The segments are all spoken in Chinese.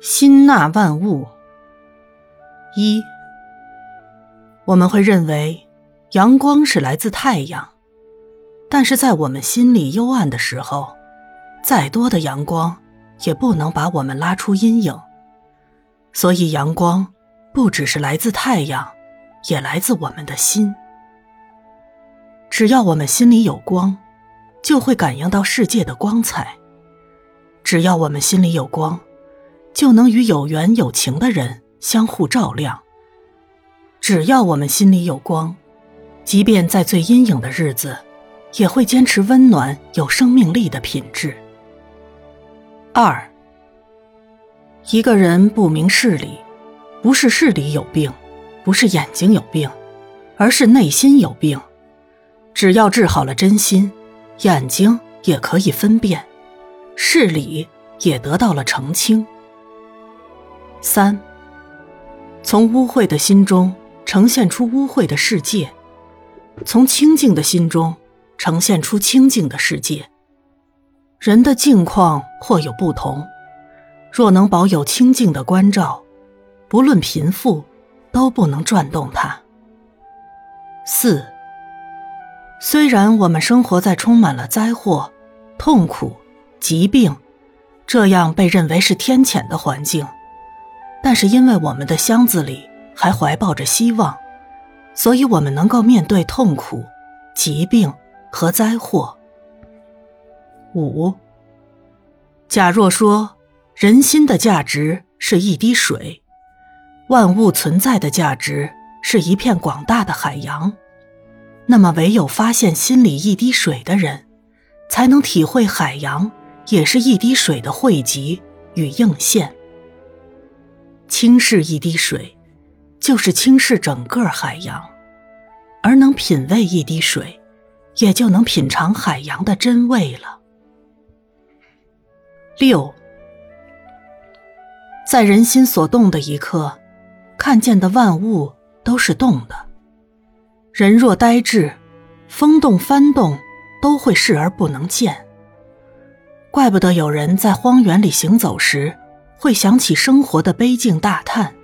心纳万物。一，我们会认为阳光是来自太阳，但是在我们心里幽暗的时候，再多的阳光也不能把我们拉出阴影。所以，阳光不只是来自太阳，也来自我们的心。只要我们心里有光，就会感应到世界的光彩。只要我们心里有光，就能与有缘有情的人相互照亮。只要我们心里有光，即便在最阴影的日子，也会坚持温暖有生命力的品质。二，一个人不明事理，不是视力有病，不是眼睛有病，而是内心有病。只要治好了真心，眼睛也可以分辨，事理也得到了澄清。三，从污秽的心中呈现出污秽的世界，从清净的心中呈现出清净的世界。人的境况或有不同，若能保有清净的关照，不论贫富，都不能转动它。四。虽然我们生活在充满了灾祸、痛苦、疾病这样被认为是天谴的环境，但是因为我们的箱子里还怀抱着希望，所以我们能够面对痛苦、疾病和灾祸。五，假若说人心的价值是一滴水，万物存在的价值是一片广大的海洋。那么，唯有发现心里一滴水的人，才能体会海洋也是一滴水的汇集与映现。轻视一滴水，就是轻视整个海洋；而能品味一滴水，也就能品尝海洋的真味了。六，在人心所动的一刻，看见的万物都是动的。人若呆滞，风动翻动都会视而不能见。怪不得有人在荒原里行走时，会想起生活的悲境大叹，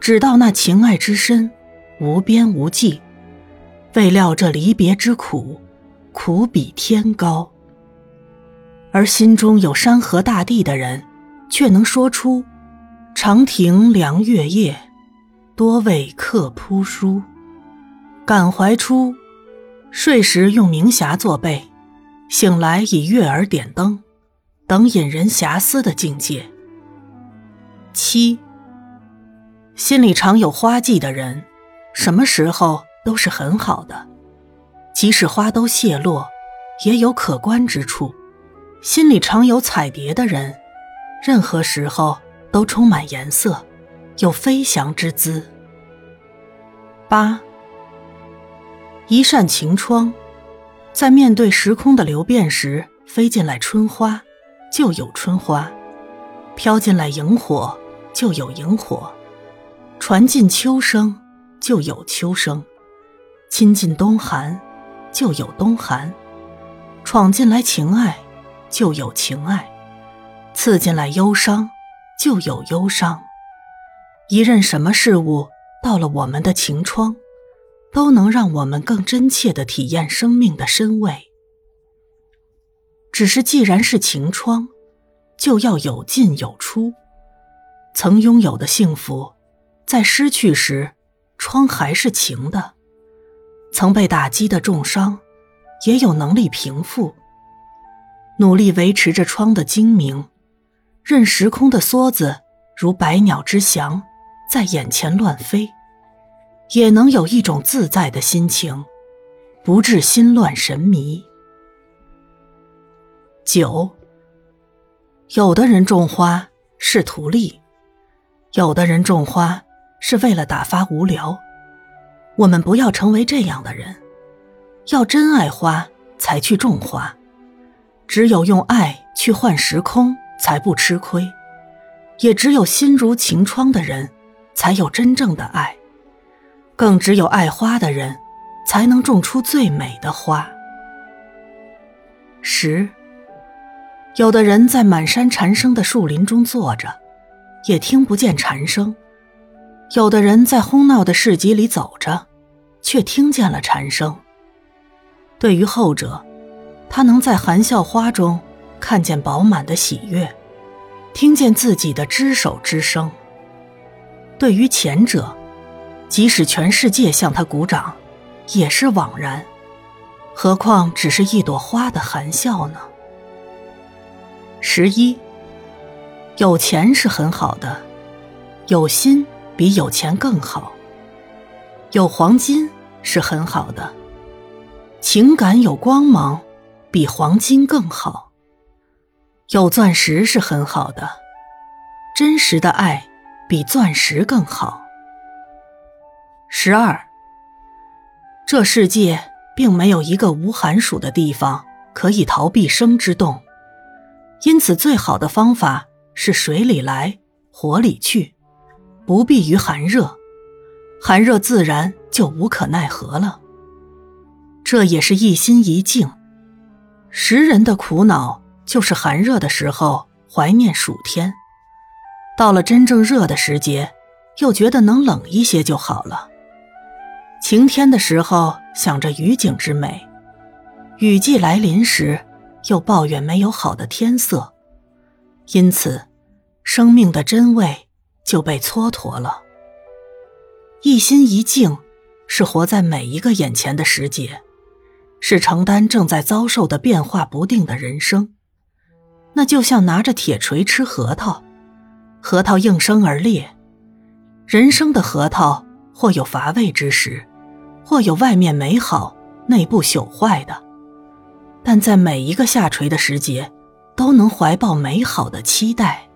只道那情爱之深，无边无际。未料这离别之苦，苦比天高。而心中有山河大地的人，却能说出：“长亭凉月夜，多为客铺书。”感怀出，睡时用明霞作被，醒来以月儿点灯，等引人遐思的境界。七，心里常有花季的人，什么时候都是很好的，即使花都谢落，也有可观之处。心里常有彩蝶的人，任何时候都充满颜色，有飞翔之姿。八。一扇晴窗，在面对时空的流变时，飞进来春花，就有春花；飘进来萤火，就有萤火；传进秋声，就有秋声；亲近冬寒，就有冬寒；闯进来情爱，就有情爱；刺进来忧伤，就有忧伤。一任什么事物到了我们的情窗。都能让我们更真切的体验生命的深味。只是既然是晴窗，就要有进有出。曾拥有的幸福，在失去时，窗还是晴的；曾被打击的重伤，也有能力平复。努力维持着窗的精明，任时空的梭子如百鸟之翔，在眼前乱飞。也能有一种自在的心情，不致心乱神迷。九，有的人种花是图利，有的人种花是为了打发无聊。我们不要成为这样的人，要真爱花才去种花。只有用爱去换时空，才不吃亏。也只有心如晴窗的人，才有真正的爱。更只有爱花的人，才能种出最美的花。十，有的人在满山蝉声的树林中坐着，也听不见蝉声；有的人在哄闹的市集里走着，却听见了蝉声。对于后者，他能在含笑花中看见饱满的喜悦，听见自己的只手之声。对于前者，即使全世界向他鼓掌，也是枉然，何况只是一朵花的含笑呢？十一，有钱是很好的，有心比有钱更好。有黄金是很好的，情感有光芒。比黄金更好，有钻石是很好的，真实的爱比钻石更好。十二，这世界并没有一个无寒暑的地方可以逃避生之动，因此最好的方法是水里来，火里去，不避于寒热，寒热自然就无可奈何了。这也是一心一境。时人的苦恼就是寒热的时候怀念暑天，到了真正热的时节，又觉得能冷一些就好了。晴天的时候想着雨景之美，雨季来临时又抱怨没有好的天色，因此，生命的真味就被蹉跎了。一心一静，是活在每一个眼前的时节。是承担正在遭受的变化不定的人生，那就像拿着铁锤吃核桃，核桃应声而裂。人生的核桃或有乏味之时，或有外面美好内部朽坏的，但在每一个下垂的时节，都能怀抱美好的期待。